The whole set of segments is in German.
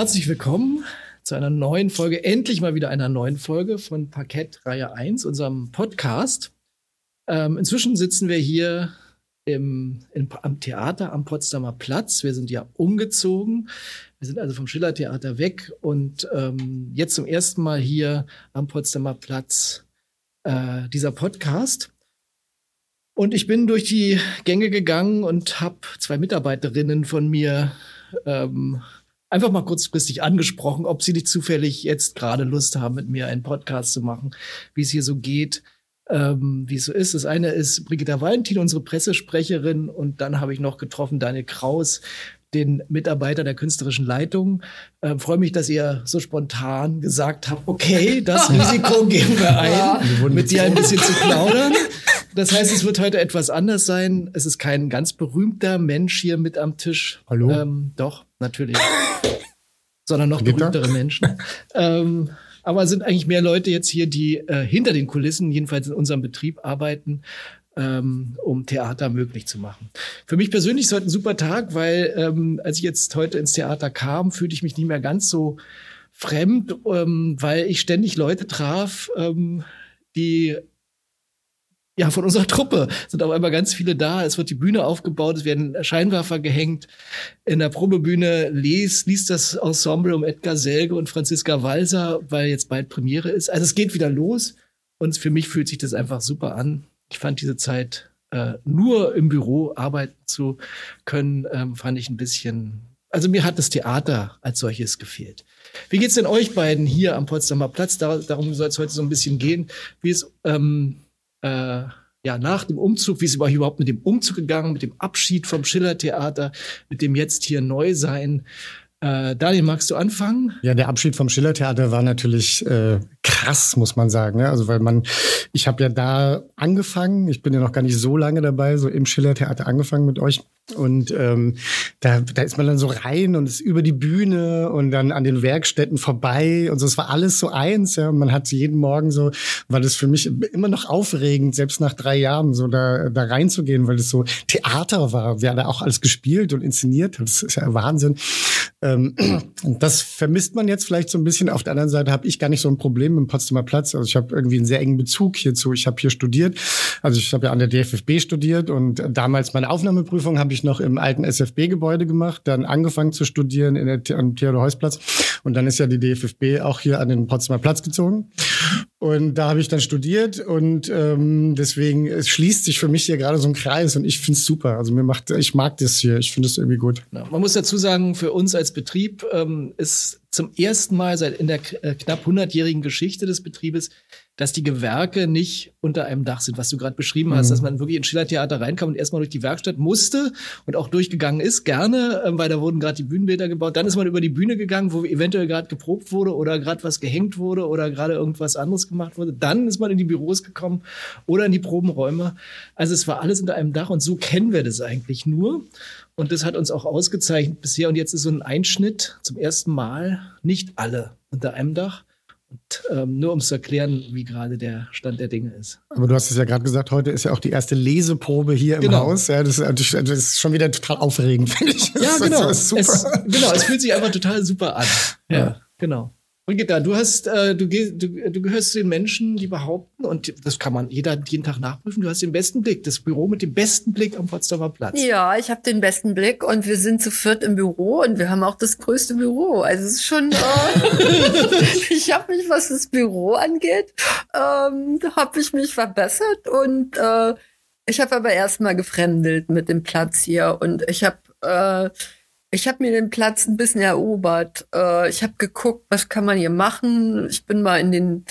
Herzlich willkommen zu einer neuen Folge, endlich mal wieder einer neuen Folge von Parkett Reihe 1, unserem Podcast. Ähm, inzwischen sitzen wir hier im, im, am Theater am Potsdamer Platz. Wir sind ja umgezogen. Wir sind also vom Schillertheater weg und ähm, jetzt zum ersten Mal hier am Potsdamer Platz äh, dieser Podcast. Und ich bin durch die Gänge gegangen und habe zwei Mitarbeiterinnen von mir ähm, einfach mal kurzfristig angesprochen, ob sie nicht zufällig jetzt gerade Lust haben, mit mir einen Podcast zu machen, wie es hier so geht, ähm, wie es so ist. Das eine ist Brigitta Valentin, unsere Pressesprecherin, und dann habe ich noch getroffen Daniel Kraus, den Mitarbeiter der künstlerischen Leitung. Äh, Freue mich, dass ihr so spontan gesagt habt, okay, das Risiko gehen wir ein, ja. mit dir ein bisschen zu plaudern. Das heißt, es wird heute etwas anders sein. Es ist kein ganz berühmter Mensch hier mit am Tisch. Hallo? Ähm, doch, natürlich. Sondern noch berühmtere Menschen. ähm, aber es sind eigentlich mehr Leute jetzt hier, die äh, hinter den Kulissen, jedenfalls in unserem Betrieb, arbeiten, ähm, um Theater möglich zu machen. Für mich persönlich ist heute ein super Tag, weil ähm, als ich jetzt heute ins Theater kam, fühlte ich mich nicht mehr ganz so fremd, ähm, weil ich ständig Leute traf, ähm, die ja, von unserer Truppe sind auf einmal ganz viele da. Es wird die Bühne aufgebaut, es werden Scheinwerfer gehängt. In der Probebühne liest, liest das Ensemble um Edgar Selge und Franziska Walser, weil jetzt bald Premiere ist. Also es geht wieder los und für mich fühlt sich das einfach super an. Ich fand diese Zeit äh, nur im Büro arbeiten zu können, ähm, fand ich ein bisschen. Also mir hat das Theater als solches gefehlt. Wie geht's denn euch beiden hier am Potsdamer Platz? Da, darum soll es heute so ein bisschen gehen. Wie es ähm, äh, ja, nach dem Umzug, wie ist überhaupt mit dem Umzug gegangen, mit dem Abschied vom Schillertheater, mit dem jetzt hier Neusein. Äh, Daniel, magst du anfangen? Ja, der Abschied vom Schillertheater war natürlich äh, krass, muss man sagen. Ne? Also weil man, ich habe ja da angefangen, ich bin ja noch gar nicht so lange dabei, so im Schillertheater angefangen mit euch. Und ähm, da, da ist man dann so rein und ist über die Bühne und dann an den Werkstätten vorbei und so. Es war alles so eins, ja. Und man hat jeden Morgen so, war das für mich immer noch aufregend, selbst nach drei Jahren so da, da reinzugehen, weil es so Theater war. Wir haben da auch alles gespielt und inszeniert. Das ist ja Wahnsinn. Ähm, das vermisst man jetzt vielleicht so ein bisschen. Auf der anderen Seite habe ich gar nicht so ein Problem im Potsdamer Platz. Also ich habe irgendwie einen sehr engen Bezug hierzu. Ich habe hier studiert. Also ich habe ja an der DFFB studiert und damals meine Aufnahmeprüfung habe ich ich noch im alten SFB-Gebäude gemacht, dann angefangen zu studieren in der, am Theodor-Heuss-Platz. Und dann ist ja die DFFB auch hier an den Potsdamer Platz gezogen. Und da habe ich dann studiert und ähm, deswegen es schließt sich für mich hier gerade so ein Kreis und ich finde es super. Also mir macht, ich mag das hier, ich finde es irgendwie gut. Ja, man muss dazu sagen, für uns als Betrieb ähm, ist zum ersten Mal seit in der äh, knapp 100-jährigen Geschichte des Betriebes dass die Gewerke nicht unter einem Dach sind, was du gerade beschrieben hast, mhm. dass man wirklich ins Schillertheater reinkam und erstmal durch die Werkstatt musste und auch durchgegangen ist, gerne, ähm, weil da wurden gerade die Bühnenbilder gebaut. Dann ist man über die Bühne gegangen, wo eventuell gerade geprobt wurde oder gerade was gehängt wurde oder gerade irgendwas anderes gemacht wurde. Dann ist man in die Büros gekommen oder in die Probenräume. Also es war alles unter einem Dach und so kennen wir das eigentlich nur. Und das hat uns auch ausgezeichnet bisher. Und jetzt ist so ein Einschnitt zum ersten Mal, nicht alle unter einem Dach. Und ähm, nur um zu erklären, wie gerade der Stand der Dinge ist. Aber du hast es ja gerade gesagt, heute ist ja auch die erste Leseprobe hier im genau. Haus. Ja, das, das, ist schon wieder total aufregend, finde ich. Das ja, genau. Es, genau, es fühlt sich einfach total super an. Ja, ja. genau. Brigitta, du hast, äh, du, du, du gehörst zu den Menschen, die behaupten, und das kann man jeder jeden Tag nachprüfen, du hast den besten Blick, das Büro mit dem besten Blick am Potsdamer Platz. Ja, ich habe den besten Blick und wir sind zu viert im Büro und wir haben auch das größte Büro. Also es ist schon, äh, ich habe mich, was das Büro angeht, ähm, habe ich mich verbessert und äh, ich habe aber erstmal gefremdelt mit dem Platz hier und ich habe äh, ich habe mir den Platz ein bisschen erobert. Äh, ich habe geguckt, was kann man hier machen. Ich bin mal in den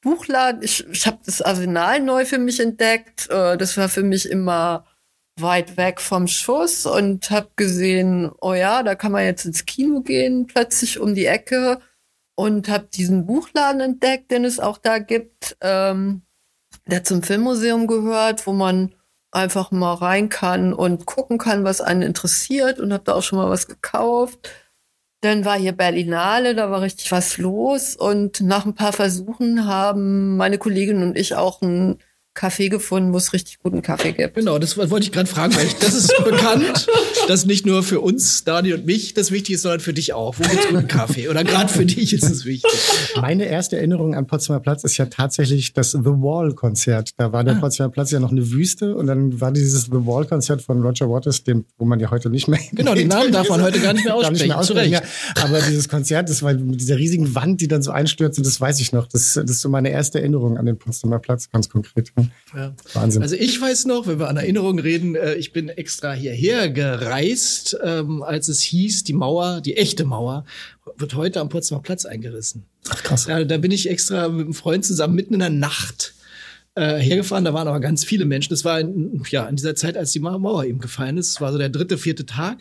Buchladen. Ich, ich habe das Arsenal neu für mich entdeckt. Äh, das war für mich immer weit weg vom Schuss und habe gesehen, oh ja, da kann man jetzt ins Kino gehen, plötzlich um die Ecke und habe diesen Buchladen entdeckt, den es auch da gibt, ähm, der zum Filmmuseum gehört, wo man einfach mal rein kann und gucken kann, was einen interessiert und habe da auch schon mal was gekauft. Dann war hier Berlinale, da war richtig was los und nach ein paar Versuchen haben meine Kollegin und ich auch ein Café gefunden, wo es richtig guten Kaffee gibt. Genau, das wollte ich gerade fragen, weil ich, das ist bekannt, dass nicht nur für uns, Dani und mich, das wichtig ist, sondern für dich auch. Wo gibt's guten Kaffee? Oder gerade für dich ist es wichtig. Meine erste Erinnerung an Potsdamer Platz ist ja tatsächlich das The Wall-Konzert. Da war der ah. Potsdamer Platz ja noch eine Wüste und dann war dieses The Wall-Konzert von Roger Waters, dem, wo man ja heute nicht mehr. Genau, den Namen darf man heute gar nicht mehr aussprechen. Nicht mehr aussprechen ja. Aber dieses Konzert, das war mit dieser riesigen Wand, die dann so einstürzt, das weiß ich noch. Das, das ist so meine erste Erinnerung an den Potsdamer Platz, ganz konkret. Ja. Wahnsinn. Also ich weiß noch, wenn wir an Erinnerungen reden, äh, ich bin extra hierher gereist, ähm, als es hieß, die Mauer, die echte Mauer, wird heute am Potsdamer Platz eingerissen. Ach krass. Ja, da bin ich extra mit einem Freund zusammen mitten in der Nacht äh, hergefahren. Da waren aber ganz viele Menschen. Das war in, ja in dieser Zeit, als die Mauer eben gefallen ist. Das war so der dritte, vierte Tag.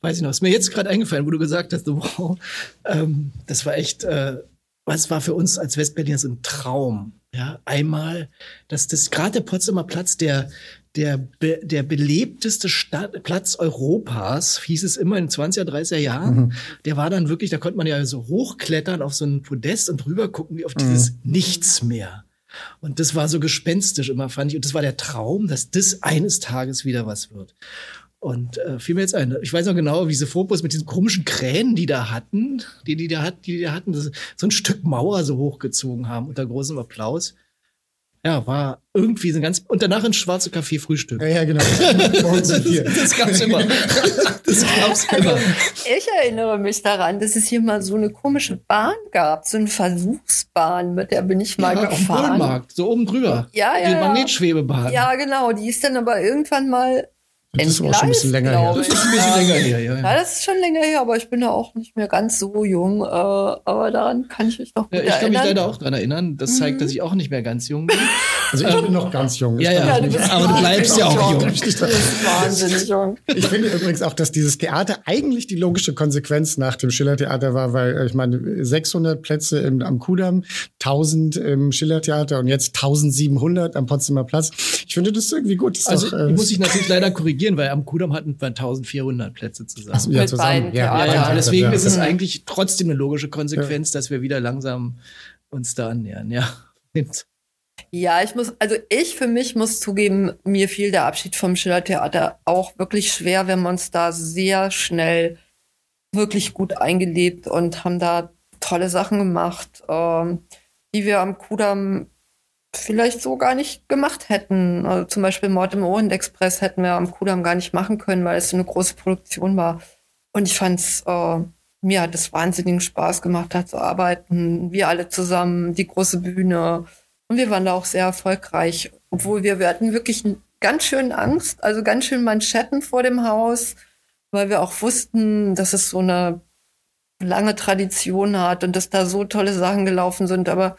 Weiß ich noch. Ist mir jetzt gerade eingefallen, wo du gesagt hast, wow, ähm, das war echt, äh, was war für uns als Westberliner so ein Traum. Ja, einmal, dass das gerade der Potsdamer Platz, der der, be, der belebteste Stadt, Platz Europas, hieß es immer in 20er, 30er Jahren. Mhm. Der war dann wirklich, da konnte man ja so hochklettern auf so ein Podest und rüber gucken wie auf dieses mhm. Nichts mehr. Und das war so gespenstisch immer, fand ich. Und das war der Traum, dass das eines Tages wieder was wird. Und äh, fiel mir jetzt ein, ich weiß noch genau, wie diese Fokus mit diesen komischen Kränen, die da hatten, die die da, hat, die, die da hatten, so ein Stück Mauer so hochgezogen haben unter großem Applaus. Ja, war irgendwie so ein ganz. Und danach ins schwarze Café Frühstück. Ja, ja genau. das, das gab's immer. Das gab's immer. Ich erinnere mich daran, dass es hier mal so eine komische Bahn gab, so eine Versuchsbahn, mit der bin ich mal ja, gefahren. Auf Markt, so oben drüber. Ja, ja. Die Magnetschwebebahn. Ja, genau. Die ist dann aber irgendwann mal das ist auch schon ein bisschen länger her. Das ist ein bisschen länger her, ja, ja. Ja, das ist schon länger her, aber ich bin ja auch nicht mehr ganz so jung. Äh, aber daran kann ich mich noch gut ja, ich erinnern. kann mich leider auch dran erinnern. Das zeigt, mhm. dass ich auch nicht mehr ganz jung bin. Also ich bin noch ganz jung. Ja, ja, du aber du bleibst ja auch jung. Du bist wahnsinnig jung. Ich finde übrigens auch, dass dieses Theater eigentlich die logische Konsequenz nach dem Schillertheater war, weil äh, ich meine 600 Plätze im, am Kudamm, 1000 im Schillertheater und jetzt 1700 am Potsdamer Platz. Ich finde das irgendwie gut. Das also doch, äh, muss ich natürlich leider korrigieren, weil am Kudamm hatten wir 1400 Plätze zusammen. Ach, ja, zusammen. Ja, ja, ja, deswegen ist es eigentlich trotzdem eine logische Konsequenz, dass wir wieder langsam uns da annähern, ja. Ja, ich muss, also ich für mich muss zugeben, mir fiel der Abschied vom Schillertheater auch wirklich schwer. Wir haben uns da sehr schnell wirklich gut eingelebt und haben da tolle Sachen gemacht, ähm, die wir am Kudamm vielleicht so gar nicht gemacht hätten. Also zum Beispiel Mord im Orient Express hätten wir am Kudamm gar nicht machen können, weil es eine große Produktion war. Und ich fand's, äh, mir hat es wahnsinnigen Spaß gemacht, da zu arbeiten. Wir alle zusammen, die große Bühne. Und wir waren da auch sehr erfolgreich. Obwohl wir, wir hatten wirklich ganz schön Angst, also ganz schön Manschetten vor dem Haus, weil wir auch wussten, dass es so eine lange Tradition hat und dass da so tolle Sachen gelaufen sind. Aber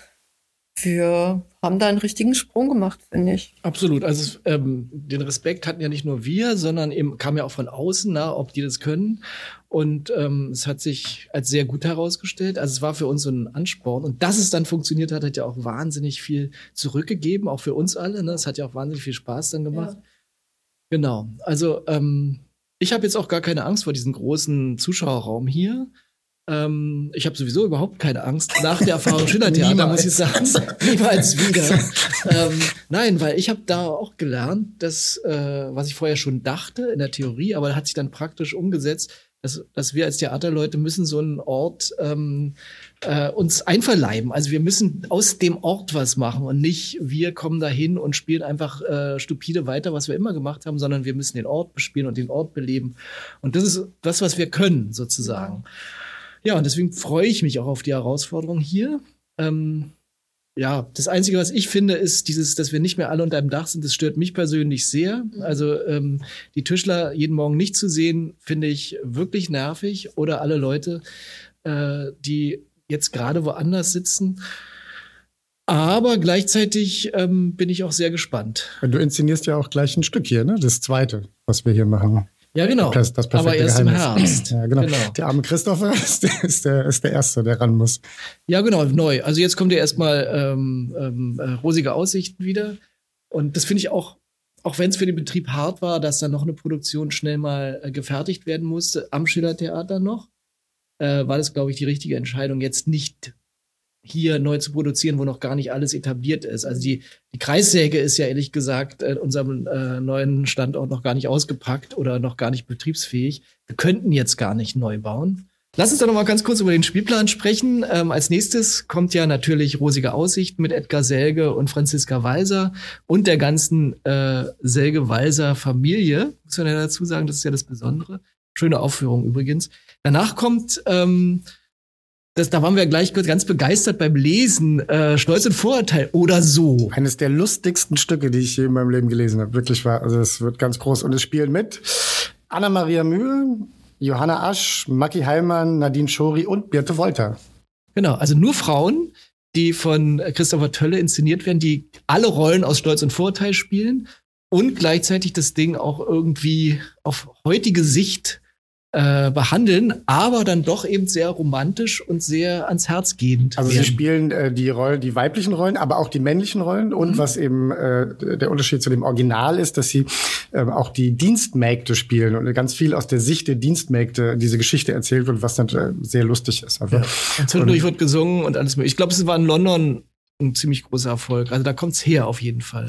wir haben da einen richtigen Sprung gemacht, finde ich. Absolut. Also ähm, den Respekt hatten ja nicht nur wir, sondern eben kam ja auch von außen, na, ob die das können. Und ähm, es hat sich als sehr gut herausgestellt. Also es war für uns so ein Ansporn. Und dass es dann funktioniert hat, hat ja auch wahnsinnig viel zurückgegeben, auch für uns alle. Ne? Es hat ja auch wahnsinnig viel Spaß dann gemacht. Ja. Genau. Also ähm, ich habe jetzt auch gar keine Angst vor diesem großen Zuschauerraum hier. Ähm, ich habe sowieso überhaupt keine Angst nach der Erfahrung Schillertheater, muss ich sagen. Niemals wieder. ähm, nein, weil ich habe da auch gelernt, dass, äh, was ich vorher schon dachte in der Theorie, aber hat sich dann praktisch umgesetzt, dass, dass wir als Theaterleute müssen so einen Ort ähm, äh, uns einverleiben. Also wir müssen aus dem Ort was machen und nicht wir kommen dahin und spielen einfach äh, stupide weiter, was wir immer gemacht haben, sondern wir müssen den Ort bespielen und den Ort beleben. Und das ist das, was wir können, sozusagen. Ja. Ja, und deswegen freue ich mich auch auf die Herausforderung hier. Ähm, ja, das Einzige, was ich finde, ist dieses, dass wir nicht mehr alle unter einem Dach sind. Das stört mich persönlich sehr. Mhm. Also ähm, die Tischler jeden Morgen nicht zu sehen, finde ich wirklich nervig. Oder alle Leute, äh, die jetzt gerade woanders sitzen. Aber gleichzeitig ähm, bin ich auch sehr gespannt. Du inszenierst ja auch gleich ein Stück hier, ne? Das zweite, was wir hier machen. Ja, genau. Das, das Aber erst Geheimnis. im Herbst. Ja, genau. genau. Der arme Christopher ist der, ist, der, ist der Erste, der ran muss. Ja, genau, neu. Also jetzt kommt ja erstmal ähm, ähm, äh, rosige Aussichten wieder. Und das finde ich auch, auch wenn es für den Betrieb hart war, dass dann noch eine Produktion schnell mal äh, gefertigt werden musste, am Schillertheater noch, äh, war das, glaube ich, die richtige Entscheidung, jetzt nicht hier neu zu produzieren, wo noch gar nicht alles etabliert ist. Also die, die Kreissäge ist ja ehrlich gesagt in unserem äh, neuen Standort noch gar nicht ausgepackt oder noch gar nicht betriebsfähig. Wir könnten jetzt gar nicht neu bauen. Lass uns doch noch mal ganz kurz über den Spielplan sprechen. Ähm, als nächstes kommt ja natürlich Rosige Aussicht mit Edgar Selge und Franziska Walser und der ganzen äh, Selge-Walser Familie. Muss man ja dazu sagen, das ist ja das Besondere. Schöne Aufführung übrigens. Danach kommt ähm, das, da waren wir gleich ganz begeistert beim Lesen. Äh, Stolz und Vorurteil oder so. Eines der lustigsten Stücke, die ich je in meinem Leben gelesen habe. Wirklich war. Also es wird ganz groß. Und es spielen mit Anna-Maria Mühe, Johanna Asch, Maki Heilmann, Nadine Schori und Birte Wolter. Genau, also nur Frauen, die von Christopher Tölle inszeniert werden, die alle Rollen aus Stolz und Vorurteil spielen und gleichzeitig das Ding auch irgendwie auf heutige Sicht äh, behandeln, aber dann doch eben sehr romantisch und sehr ans Herz gehend. Also werden. sie spielen äh, die Rollen, die weiblichen Rollen, aber auch die männlichen Rollen. Und mhm. was eben äh, der Unterschied zu dem Original ist, dass sie äh, auch die Dienstmägde spielen und ganz viel aus der Sicht der Dienstmägde diese Geschichte erzählt wird, was dann äh, sehr lustig ist. Also, ja. Und zwischendurch wird gesungen und alles mögliche. Ich glaube, es war in London ein ziemlich großer Erfolg. Also da kommt's her auf jeden Fall.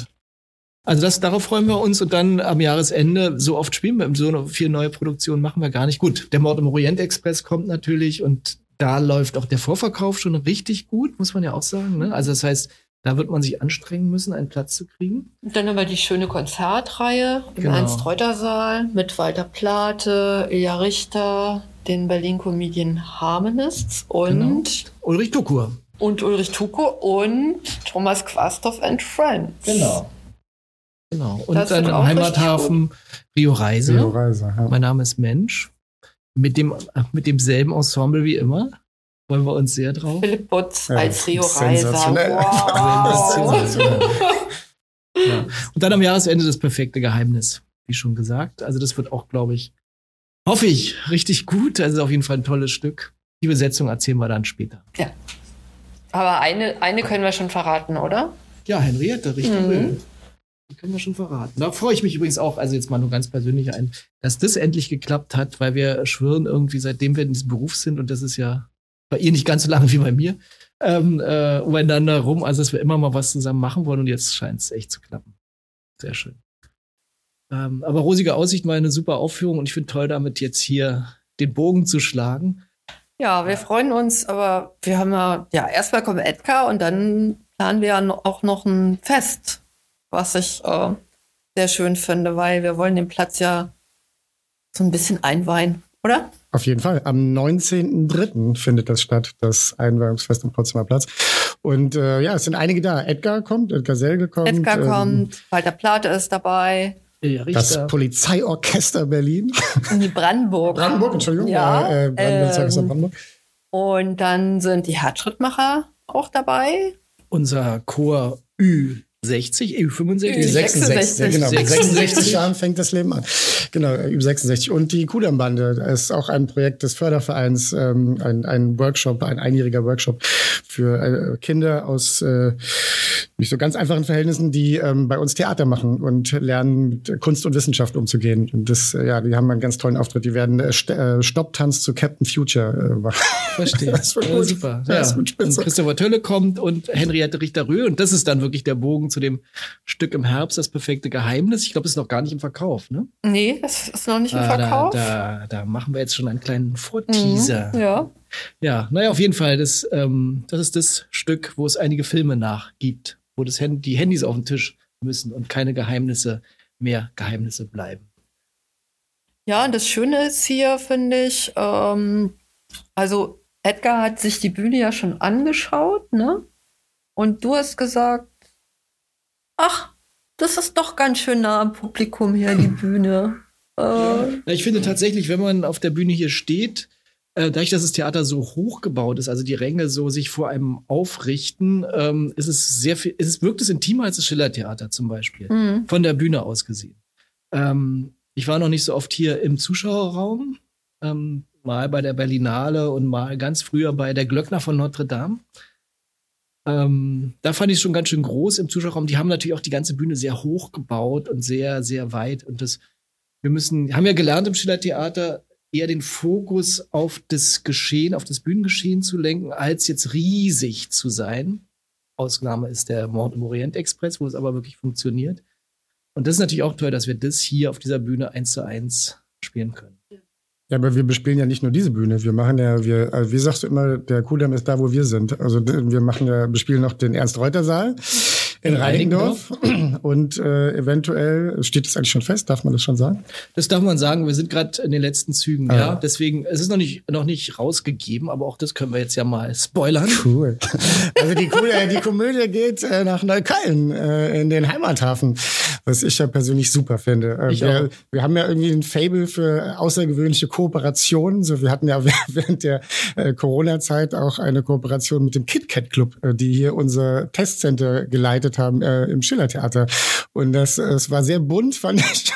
Also das, darauf freuen wir uns und dann am Jahresende, so oft spielen wir, so viel neue Produktionen machen wir gar nicht. Gut, der Mord im Orient Express kommt natürlich und da läuft auch der Vorverkauf schon richtig gut, muss man ja auch sagen. Ne? Also das heißt, da wird man sich anstrengen müssen, einen Platz zu kriegen. Und dann haben wir die schöne Konzertreihe im genau. Ernst-Reuter-Saal mit Walter Plate, Ilja Richter, den Berlin Comedian Harmonists und genau. Ulrich Tukur. Und Ulrich Tukur und Thomas Quastoff and Friends. Genau. Genau. Und dann im Heimathafen Rio Reise. Rio Reise ja. Mein Name ist Mensch. Mit, dem, mit demselben Ensemble wie immer. Freuen wir uns sehr drauf. Philipp Butz ja, als Rio Reiser. Wow. ja. Und dann am Jahresende das perfekte Geheimnis, wie schon gesagt. Also das wird auch, glaube ich, hoffe ich, richtig gut. Also auf jeden Fall ein tolles Stück. Die Besetzung erzählen wir dann später. Ja. Aber eine, eine können wir schon verraten, oder? Ja, Henriette, richtig. Mhm. Die können wir schon verraten. Da freue ich mich übrigens auch, also jetzt mal nur ganz persönlich ein, dass das endlich geklappt hat, weil wir schwören irgendwie, seitdem wir in diesem Beruf sind, und das ist ja bei ihr nicht ganz so lange wie bei mir, ähm, äh, umeinander rum, also dass wir immer mal was zusammen machen wollen und jetzt scheint es echt zu klappen. Sehr schön. Ähm, aber Rosige Aussicht war eine super Aufführung und ich finde toll, damit jetzt hier den Bogen zu schlagen. Ja, wir freuen uns, aber wir haben ja, ja, erstmal kommt Edgar und dann planen wir ja auch noch ein Fest was ich äh, sehr schön finde, weil wir wollen den Platz ja so ein bisschen einweihen, oder? Auf jeden Fall. Am 19.03. findet das statt, das Einweihungsfest am Potsdamer Platz. Und äh, ja, es sind einige da. Edgar kommt, Edgar Selge kommt. Edgar ähm, kommt, Walter Plate ist dabei. Das Polizeiorchester Berlin. Die Brandenburg. Brandenburg, Entschuldigung. Ja, ja äh, Brandenburg, ähm, Brandenburg. Und dann sind die Herzschrittmacher auch dabei. Unser Chor Ü 60, Ü65? 66, genau. 66 Jahren fängt das Leben an. Genau, Ü66. Und die Kudam-Bande ist auch ein Projekt des Fördervereins, ähm, ein, ein Workshop, ein einjähriger Workshop für äh, Kinder aus äh, nicht so ganz einfachen Verhältnissen, die ähm, bei uns Theater machen und lernen, mit Kunst und Wissenschaft umzugehen. Und das, äh, ja, die haben einen ganz tollen Auftritt. Die werden äh, äh Stopptanz zu Captain Future äh, machen. Verstehe. Das wird ja, super. Ja. Das wird und Christopher Tölle kommt und Henriette Richter-Rühl. Und das ist dann wirklich der Bogen zu dem Stück im Herbst, das perfekte Geheimnis. Ich glaube, es ist noch gar nicht im Verkauf, ne? Nee, das ist noch nicht im ah, Verkauf. Da, da, da, machen wir jetzt schon einen kleinen Vorteaser. Mhm, ja. Ja, naja, auf jeden Fall. Das, ähm, das ist das Stück, wo es einige Filme nachgibt, wo das Hand die Handys auf den Tisch müssen und keine Geheimnisse mehr Geheimnisse bleiben. Ja, und das Schöne ist hier, finde ich, ähm, also Edgar hat sich die Bühne ja schon angeschaut, ne? Und du hast gesagt, ach, das ist doch ganz schön nah am Publikum hier, die Bühne. Äh, ja, ich finde tatsächlich, wenn man auf der Bühne hier steht, äh, dadurch, dass das Theater so hoch gebaut ist, also die Ränge so sich vor einem aufrichten, ähm, ist es sehr viel, ist es wirkt es intimer als das Schillertheater zum Beispiel. Mhm. Von der Bühne aus gesehen. Ähm, ich war noch nicht so oft hier im Zuschauerraum, ähm, mal bei der Berlinale und mal ganz früher bei der Glöckner von Notre Dame. Ähm, da fand ich es schon ganz schön groß im Zuschauerraum. Die haben natürlich auch die ganze Bühne sehr hoch gebaut und sehr, sehr weit. Und das, wir müssen, haben ja gelernt im Schillertheater, eher den Fokus auf das Geschehen, auf das Bühnengeschehen zu lenken, als jetzt riesig zu sein. Ausnahme ist der Mord im Orient Express, wo es aber wirklich funktioniert. Und das ist natürlich auch toll, dass wir das hier auf dieser Bühne eins zu eins spielen können. Ja, aber wir bespielen ja nicht nur diese Bühne. Wir machen ja, wir, also wie sagst du immer, der Kudamm ist da, wo wir sind. Also wir machen ja, bespielen noch den Ernst-Reuter-Saal in Reinigendorf. Und äh, eventuell, steht das eigentlich schon fest? Darf man das schon sagen? Das darf man sagen. Wir sind gerade in den letzten Zügen, ah. ja. Deswegen, es ist noch nicht, noch nicht rausgegeben, aber auch das können wir jetzt ja mal spoilern. Cool. Also die, die Komödie geht äh, nach Neukölln, äh, in den Heimathafen, was ich ja persönlich super finde. Äh, wir, wir haben ja irgendwie ein Fable für außergewöhnliche Kooperationen. So, wir hatten ja während der äh, Corona-Zeit auch eine Kooperation mit dem KitKat Club, äh, die hier unser Testcenter geleitet gearbeitet haben äh, im Schillertheater. Und das, äh, es war sehr bunt, fand ich.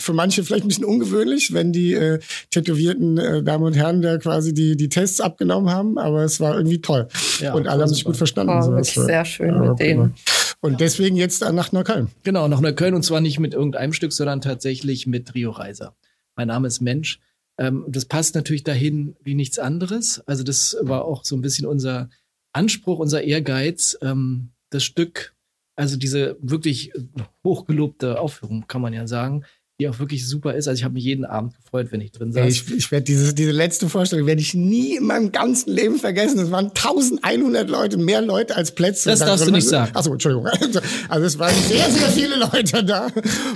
Für manche vielleicht ein bisschen ungewöhnlich, wenn die äh, tätowierten äh, Damen und Herren da quasi die, die Tests abgenommen haben, aber es war irgendwie toll. Ja, und alle haben sich gut verstanden. Oh, so, wirklich sehr schön ja, mit denen. Und deswegen jetzt nach Neukölln. Genau, nach Neukölln und zwar nicht mit irgendeinem Stück, sondern tatsächlich mit Rio Reiser. Mein Name ist Mensch. Ähm, das passt natürlich dahin wie nichts anderes. Also das war auch so ein bisschen unser Anspruch, unser Ehrgeiz, ähm, das Stück, also diese wirklich hochgelobte Aufführung, kann man ja sagen, die auch wirklich super ist. Also ich habe mich jeden Abend gefreut, wenn ich drin saß. Ich, ich werde diese, diese letzte Vorstellung werde ich nie in meinem ganzen Leben vergessen. Es waren 1100 Leute, mehr Leute als Plätze. Das darfst du nicht sagen. Achso, Entschuldigung. Also es waren sehr, sehr viele Leute da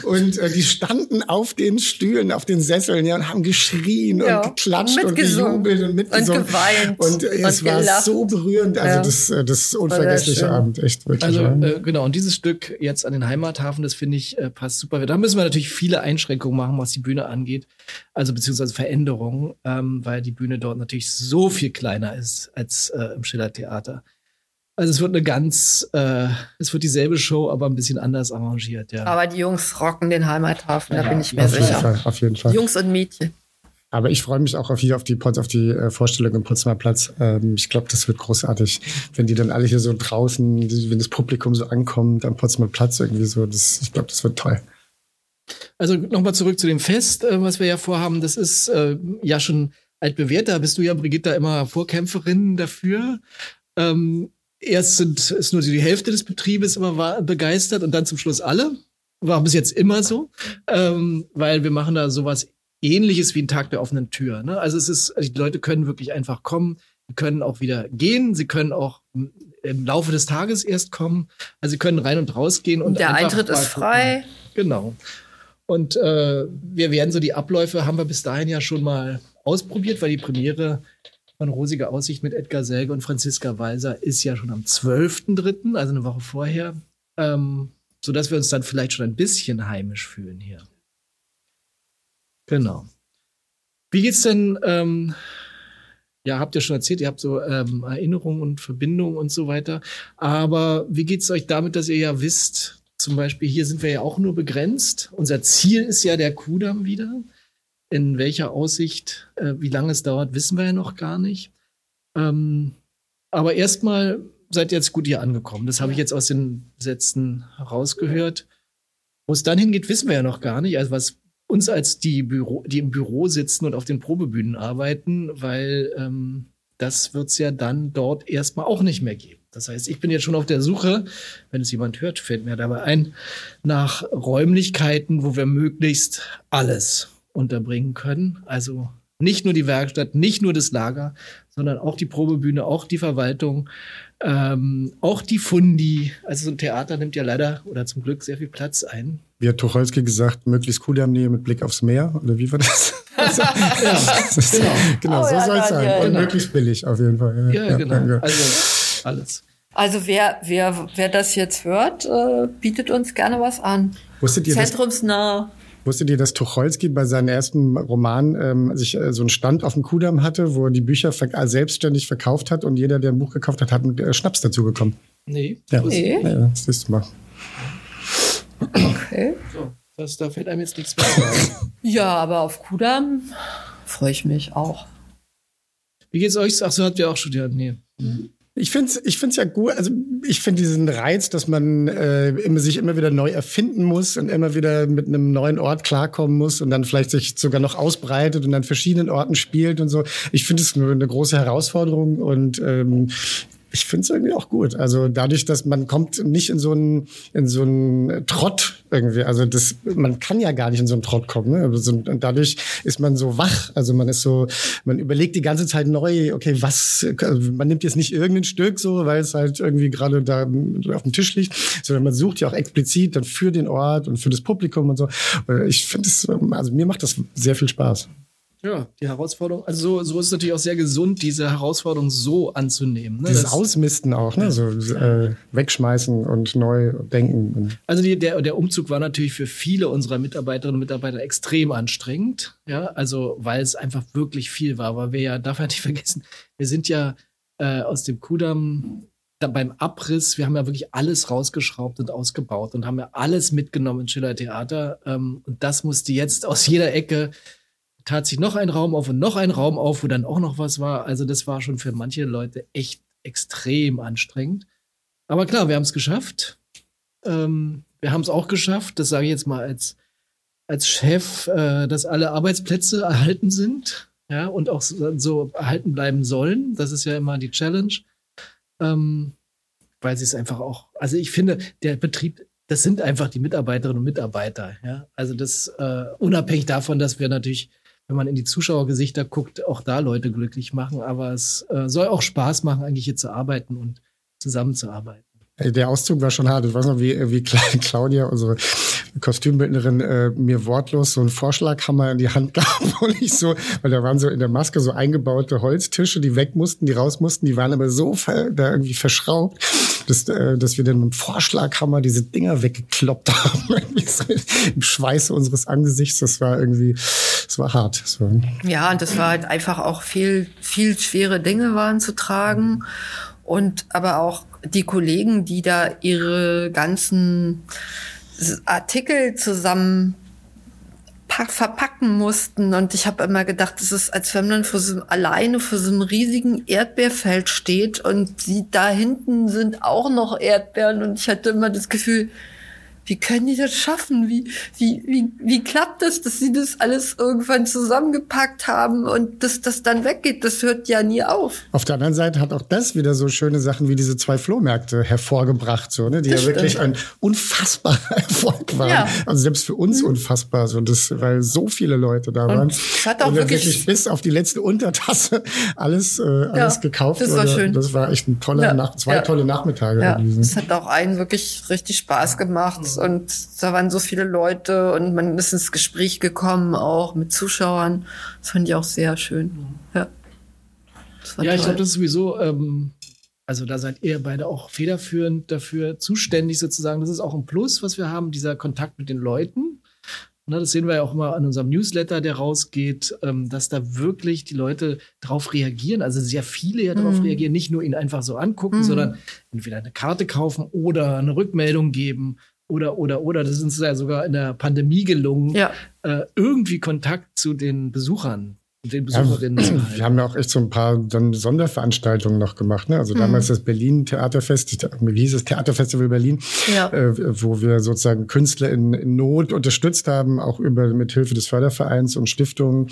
und äh, die standen auf den Stühlen, auf den Sesseln ja, und haben geschrien ja. und geklatscht und gejubelt und mitgesungen. Und geweint. Und äh, es und war gelacht. so berührend. Also ja. das, äh, das unvergessliche Abend, echt wirklich. Also äh, genau, und dieses Stück jetzt an den Heimathafen, das finde ich, äh, passt super. Da müssen wir natürlich viele Einschränkungen machen, was die Bühne angeht. Also beziehungsweise Veränderungen, ähm, weil die Bühne dort natürlich so viel kleiner ist als äh, im Schillertheater. Also es wird eine ganz, äh, es wird dieselbe Show, aber ein bisschen anders arrangiert, ja. Aber die Jungs rocken den Heimathafen, ja, da bin ich mir auf sicher. Jeden Fall, auf jeden Fall. Jungs und Mädchen. Aber ich freue mich auch auf, hier auf die, auf die äh, Vorstellung im Potsdamer Platz. Ähm, ich glaube, das wird großartig, wenn die dann alle hier so draußen, wenn das Publikum so ankommt am Potsdamer Platz irgendwie so. Das, ich glaube, das wird toll. Also nochmal zurück zu dem Fest, äh, was wir ja vorhaben. Das ist äh, ja schon altbewährt. Da bist du ja, Brigitta, immer Vorkämpferin dafür. Ähm, erst sind, ist nur die Hälfte des Betriebes immer war, begeistert und dann zum Schluss alle. War bis jetzt immer so, ähm, weil wir machen da sowas ähnliches wie ein Tag der offenen Tür. Ne? Also es ist, also die Leute können wirklich einfach kommen, die können auch wieder gehen, sie können auch im Laufe des Tages erst kommen. Also sie können rein und raus gehen und der Eintritt ist frei. Genau. Und äh, wir werden so die Abläufe, haben wir bis dahin ja schon mal ausprobiert, weil die Premiere von Rosige Aussicht mit Edgar Selge und Franziska Walser ist ja schon am 12.3., also eine Woche vorher, ähm, sodass wir uns dann vielleicht schon ein bisschen heimisch fühlen hier. Genau. Wie geht's denn, ähm, ja, habt ihr schon erzählt, ihr habt so ähm, Erinnerungen und Verbindungen und so weiter. Aber wie geht's euch damit, dass ihr ja wisst, zum Beispiel hier sind wir ja auch nur begrenzt. Unser Ziel ist ja der Kudamm wieder. In welcher Aussicht, äh, wie lange es dauert, wissen wir ja noch gar nicht. Ähm, aber erstmal seid ihr jetzt gut hier angekommen. Das habe ich jetzt aus den Sätzen rausgehört. Wo es dann hingeht, wissen wir ja noch gar nicht. Also was uns als die, Büro, die im Büro sitzen und auf den Probebühnen arbeiten, weil ähm, das wird es ja dann dort erstmal auch nicht mehr geben. Das heißt, ich bin jetzt schon auf der Suche, wenn es jemand hört, fällt mir dabei ein, nach Räumlichkeiten, wo wir möglichst alles unterbringen können. Also nicht nur die Werkstatt, nicht nur das Lager, sondern auch die Probebühne, auch die Verwaltung, ähm, auch die Fundi. Also so ein Theater nimmt ja leider oder zum Glück sehr viel Platz ein. Wie hat Tucholsky gesagt, möglichst cool am Nähe mit Blick aufs Meer? Oder wie war das? ja, genau, genau oh, so ja, soll es sein. Ja, Und genau. möglichst billig auf jeden Fall. Ja, ja genau. Also alles. Also wer, wer, wer das jetzt hört, äh, bietet uns gerne was an. Wusstet ihr, Zentrumsnah. Wusstet ihr, dass Tucholsky bei seinem ersten Roman ähm, sich äh, so einen Stand auf dem Kudamm hatte, wo er die Bücher ver äh, selbstständig verkauft hat und jeder, der ein Buch gekauft hat, hat einen äh, Schnaps dazu bekommen? Nee. Ja, nee. Ja, das siehst du mal. Okay. So, das, da fällt einem jetzt nichts mehr ein. ja, aber auf Kudamm freue ich mich auch. Wie geht's euch? Ach so, habt ihr auch studiert? Nee. Mhm. Ich finde es ich find's ja gut. Also ich finde diesen Reiz, dass man äh, immer, sich immer wieder neu erfinden muss und immer wieder mit einem neuen Ort klarkommen muss und dann vielleicht sich sogar noch ausbreitet und an verschiedenen Orten spielt und so. Ich finde es eine, große Herausforderung und ähm, ich finde es irgendwie auch gut. Also dadurch, dass man kommt nicht in so einen in so einen Trott irgendwie. Also das, man kann ja gar nicht in so einen Trott kommen. Ne? Also, und dadurch ist man so wach. Also man ist so, man überlegt die ganze Zeit neu. Okay, was? Man nimmt jetzt nicht irgendein Stück so, weil es halt irgendwie gerade da auf dem Tisch liegt, sondern man sucht ja auch explizit dann für den Ort und für das Publikum und so. Ich finde es, also mir macht das sehr viel Spaß. Ja, die Herausforderung. Also so, so ist es natürlich auch sehr gesund, diese Herausforderung so anzunehmen. Ne? Dieses das, Ausmisten auch, ne? so äh, wegschmeißen und neu denken. Also die, der, der Umzug war natürlich für viele unserer Mitarbeiterinnen und Mitarbeiter extrem anstrengend. Ja, also weil es einfach wirklich viel war. Aber wir ja, darf ja nicht vergessen, wir sind ja äh, aus dem Kudamm beim Abriss, wir haben ja wirklich alles rausgeschraubt und ausgebaut und haben ja alles mitgenommen ins Schiller Theater. Ähm, und das musste jetzt aus jeder Ecke tat sich noch ein Raum auf und noch ein Raum auf, wo dann auch noch was war. Also das war schon für manche Leute echt extrem anstrengend. Aber klar, wir haben es geschafft. Ähm, wir haben es auch geschafft, das sage ich jetzt mal als, als Chef, äh, dass alle Arbeitsplätze erhalten sind ja, und auch so, so erhalten bleiben sollen. Das ist ja immer die Challenge. Ähm, weil sie es einfach auch, also ich finde, der Betrieb, das sind einfach die Mitarbeiterinnen und Mitarbeiter. Ja? Also das äh, unabhängig davon, dass wir natürlich wenn man in die Zuschauergesichter guckt, auch da Leute glücklich machen. Aber es äh, soll auch Spaß machen, eigentlich hier zu arbeiten und zusammenzuarbeiten. Der Auszug war schon hart. Ich weiß noch, wie, wie Claudia, unsere Kostümbildnerin, äh, mir wortlos so einen Vorschlaghammer in die Hand gab und ich so, weil da waren so in der Maske so eingebaute Holztische, die weg mussten, die raus mussten, die waren aber so da irgendwie verschraubt, dass, äh, dass wir dann mit dem Vorschlaghammer diese Dinger weggekloppt haben. Im Schweiße unseres Angesichts. Das war irgendwie, das war hart. Das ja, und das war halt einfach auch viel, viel schwere Dinge waren zu tragen und aber auch die Kollegen, die da ihre ganzen Artikel zusammen verpacken mussten. Und ich habe immer gedacht, das ist, als wenn man vor so, alleine vor so einem riesigen Erdbeerfeld steht und sie da hinten sind auch noch Erdbeeren. Und ich hatte immer das Gefühl, wie können die das schaffen? Wie, wie, wie, wie klappt das, dass sie das alles irgendwann zusammengepackt haben und dass das dann weggeht? Das hört ja nie auf. Auf der anderen Seite hat auch das wieder so schöne Sachen wie diese zwei Flohmärkte hervorgebracht, so, ne, die das ja wirklich ein unfassbarer Erfolg waren. Ja. Also selbst für uns mhm. unfassbar, so, das, weil so viele Leute da waren. Es hat auch und wirklich, wirklich bis auf die letzte Untertasse alles, äh, alles ja, gekauft das war schön. Das war echt ein toller, ja. Nach zwei tolle Nachmittage. Ja. Es hat auch einen wirklich richtig Spaß gemacht und da waren so viele Leute und man ist ins Gespräch gekommen, auch mit Zuschauern. Das fand ich auch sehr schön. Ja, ja ich glaube, das ist sowieso, ähm, also da seid ihr beide auch federführend dafür zuständig sozusagen. Das ist auch ein Plus, was wir haben, dieser Kontakt mit den Leuten. Ne, das sehen wir ja auch immer an unserem Newsletter, der rausgeht, ähm, dass da wirklich die Leute drauf reagieren. Also sehr viele ja darauf mhm. reagieren, nicht nur ihn einfach so angucken, mhm. sondern entweder eine Karte kaufen oder eine Rückmeldung geben oder, oder, oder, das ist uns ja sogar in der Pandemie gelungen, ja. äh, irgendwie Kontakt zu den Besuchern den Besucherinnen ja, Wir haben ja auch echt so ein paar Sonderveranstaltungen noch gemacht. Ne? Also mhm. damals das Berlin Theaterfest, wie hieß es, Theaterfestival Berlin, ja. äh, wo wir sozusagen Künstler in, in, Not unterstützt haben, auch über mit Hilfe des Fördervereins und Stiftungen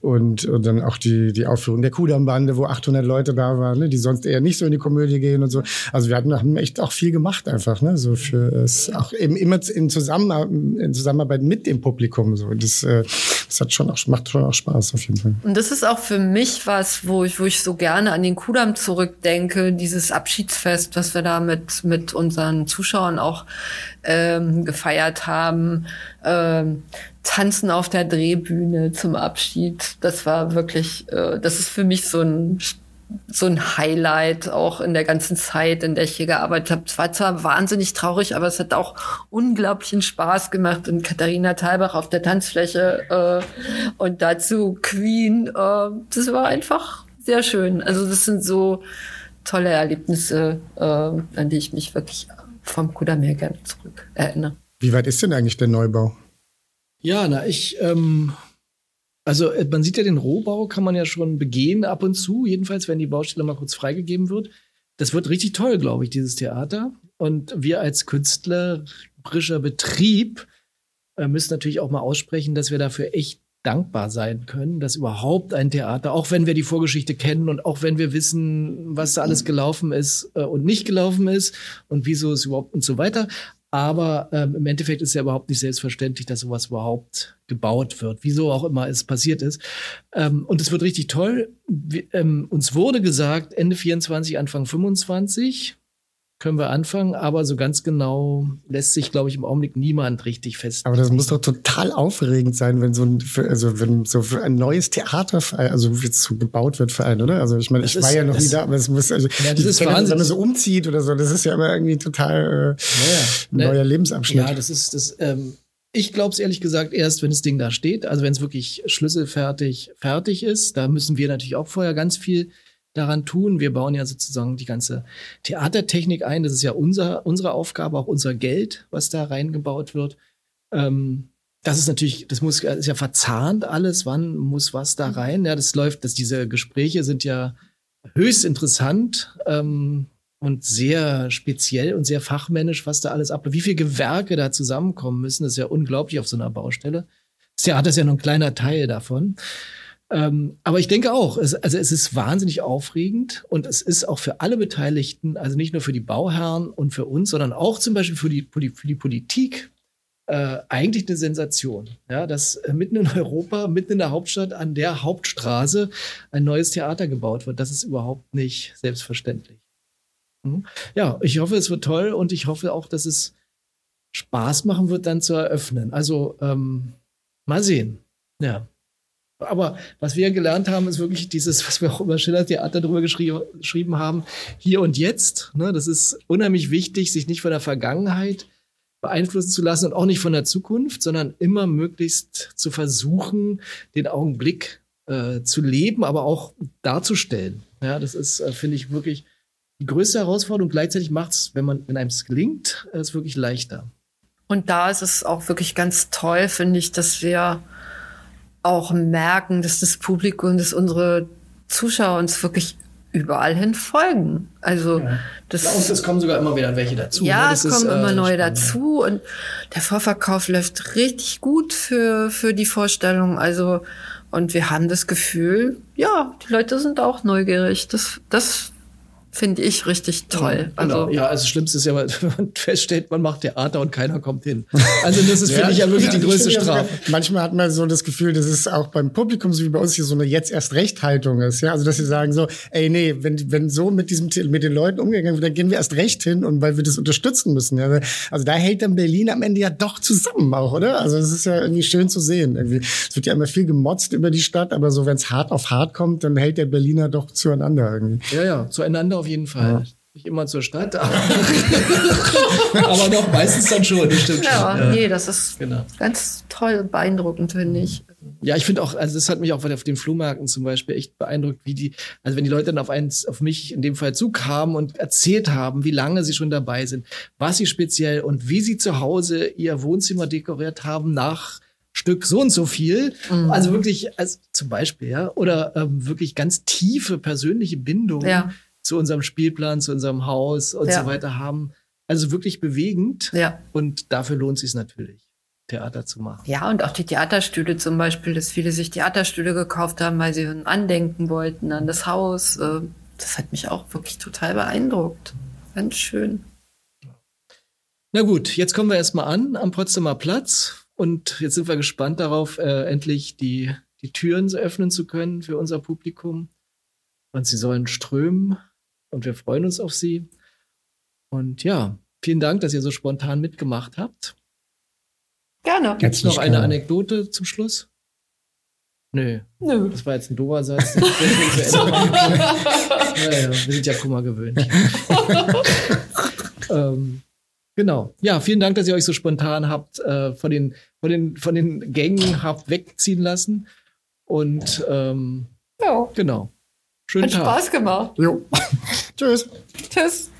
und, und dann auch die, die Aufführung der Kudamm-Bande, wo 800 Leute da waren, ne? die sonst eher nicht so in die Komödie gehen und so. Also wir hatten haben echt auch viel gemacht einfach, ne? so für es auch eben immer in, Zusammenarbeit, in Zusammenarbeit mit dem Publikum. So. Das, äh, das hat schon auch, macht schon auch Spaß auf jeden Fall. Und das ist auch für mich was, wo ich, wo ich so gerne an den Kudamm zurückdenke, dieses Abschiedsfest, was wir da mit, mit unseren Zuschauern auch ähm, gefeiert haben. Ähm, Tanzen auf der Drehbühne zum Abschied. Das war wirklich, äh, das ist für mich so ein so ein Highlight auch in der ganzen Zeit, in der ich hier gearbeitet habe. Es war zwar wahnsinnig traurig, aber es hat auch unglaublichen Spaß gemacht. Und Katharina Thalbach auf der Tanzfläche äh, und dazu Queen, äh, das war einfach sehr schön. Also das sind so tolle Erlebnisse, äh, an die ich mich wirklich vom Kudameer gerne zurück erinnere. Wie weit ist denn eigentlich der Neubau? Ja, na, ich ähm, also äh, man sieht ja den Rohbau, kann man ja schon begehen ab und zu, jedenfalls, wenn die Baustelle mal kurz freigegeben wird. das wird richtig toll, glaube ich, dieses Theater. Und wir als künstlerischer Betrieb äh, müssen natürlich auch mal aussprechen, dass wir dafür echt dankbar sein können, dass überhaupt ein Theater, auch wenn wir die Vorgeschichte kennen und auch wenn wir wissen, was da alles gelaufen ist äh, und nicht gelaufen ist und wieso es überhaupt und so weiter. Aber ähm, im Endeffekt ist ja überhaupt nicht selbstverständlich, dass sowas überhaupt gebaut wird, wieso auch immer es passiert ist. Ähm, und es wird richtig toll. Wir, ähm, uns wurde gesagt, Ende 24, Anfang 25 können wir anfangen, aber so ganz genau lässt sich, glaube ich, im Augenblick niemand richtig fest. Aber das muss doch total aufregend sein, wenn so ein, also wenn so für ein neues Theater, also jetzt so gebaut wird für einen, oder? Also ich meine, ich war ja noch nie da, aber es muss, also ja, das ist Wahnsinn. wenn man so umzieht oder so, das ist ja immer irgendwie total äh, ja, ja. neuer Lebensabschnitt. Ja, das ist das. Ähm, ich glaube es ehrlich gesagt erst, wenn das Ding da steht. Also wenn es wirklich schlüsselfertig fertig ist, da müssen wir natürlich auch vorher ganz viel daran tun. Wir bauen ja sozusagen die ganze Theatertechnik ein. Das ist ja unser, unsere Aufgabe, auch unser Geld, was da reingebaut wird. Ähm, das ist natürlich, das muss, ist ja verzahnt alles. Wann muss was da rein? Ja, das läuft, dass diese Gespräche sind ja höchst interessant ähm, und sehr speziell und sehr fachmännisch, was da alles ab. Wie viele Gewerke da zusammenkommen müssen, das ist ja unglaublich auf so einer Baustelle. Das Theater ist ja nur ein kleiner Teil davon. Ähm, aber ich denke auch, es, also es ist wahnsinnig aufregend und es ist auch für alle Beteiligten, also nicht nur für die Bauherren und für uns, sondern auch zum Beispiel für die, für die Politik, äh, eigentlich eine Sensation. Ja, dass äh, mitten in Europa, mitten in der Hauptstadt, an der Hauptstraße ein neues Theater gebaut wird. Das ist überhaupt nicht selbstverständlich. Mhm. Ja, ich hoffe, es wird toll und ich hoffe auch, dass es Spaß machen wird, dann zu eröffnen. Also ähm, mal sehen. Ja. Aber was wir gelernt haben, ist wirklich dieses, was wir auch über Schiller Theater drüber geschrieben, haben, hier und jetzt. Ne? Das ist unheimlich wichtig, sich nicht von der Vergangenheit beeinflussen zu lassen und auch nicht von der Zukunft, sondern immer möglichst zu versuchen, den Augenblick äh, zu leben, aber auch darzustellen. Ja, das ist, äh, finde ich, wirklich die größte Herausforderung. Gleichzeitig macht es, wenn man, wenn einem es gelingt, es wirklich leichter. Und da ist es auch wirklich ganz toll, finde ich, dass wir auch merken, dass das Publikum, dass unsere Zuschauer uns wirklich überall hin folgen. Also ja. das, und es kommen sogar immer wieder welche dazu. Ja, ne? es kommen ist, immer äh, neue spannend. dazu und der Vorverkauf läuft richtig gut für für die Vorstellung. Also und wir haben das Gefühl, ja, die Leute sind auch neugierig. Das das finde ich richtig toll. Ja, genau. Also, ja, also das Schlimmste ist ja, wenn man feststellt, man macht Theater und keiner kommt hin. Also das ist, ja, finde ich, ja wirklich die größte Strafe. Ja manchmal hat man so das Gefühl, dass es auch beim Publikum, so wie bei uns hier, so eine jetzt erst Recht-Haltung ist. Ja, also dass sie sagen so, ey, nee, wenn, wenn so mit diesem, mit den Leuten umgegangen wird, dann gehen wir erst recht hin und weil wir das unterstützen müssen. Ja. Also da hält dann Berlin am Ende ja doch zusammen auch, oder? Also es ist ja irgendwie schön zu sehen. Irgendwie. Es wird ja immer viel gemotzt über die Stadt, aber so, wenn es hart auf hart kommt, dann hält der Berliner doch zueinander irgendwie. Ja, ja, zueinander auf jeden Fall. Ja. Nicht immer zur Stadt, aber, aber doch meistens dann schon, das stimmt ja, schon. Ja, nee, das ist genau. ganz toll, beeindruckend, finde ich. Ja, ich finde auch, also das hat mich auch auf den Flohmärkten zum Beispiel echt beeindruckt, wie die, also wenn die Leute dann auf eins, auf mich in dem Fall zukamen und erzählt haben, wie lange sie schon dabei sind, was sie speziell und wie sie zu Hause ihr Wohnzimmer dekoriert haben nach Stück so und so viel. Mhm. Also wirklich, als zum Beispiel, ja, oder ähm, wirklich ganz tiefe persönliche Bindungen. Ja zu unserem Spielplan, zu unserem Haus und ja. so weiter haben. Also wirklich bewegend. Ja. Und dafür lohnt es sich natürlich, Theater zu machen. Ja, und auch die Theaterstühle zum Beispiel, dass viele sich Theaterstühle gekauft haben, weil sie andenken wollten an das Haus. Äh, das hat mich auch wirklich total beeindruckt. Ganz schön. Na gut, jetzt kommen wir erstmal an am Potsdamer Platz und jetzt sind wir gespannt darauf, äh, endlich die, die Türen öffnen zu können für unser Publikum. Und sie sollen strömen und wir freuen uns auf Sie. Und ja, vielen Dank, dass ihr so spontan mitgemacht habt. Gerne. Gibt es noch eine gerne. Anekdote zum Schluss? Nö. Nö. Das war jetzt ein doofer Satz. naja, wir sind ja Kummer gewöhnt. ähm, genau. Ja, vielen Dank, dass ihr euch so spontan habt äh, von, den, von, den, von den Gängen habt wegziehen lassen. Und ähm, ja. genau. Schönen Hat Tag. Spaß gemacht. Jo. Tschüss. Tschüss.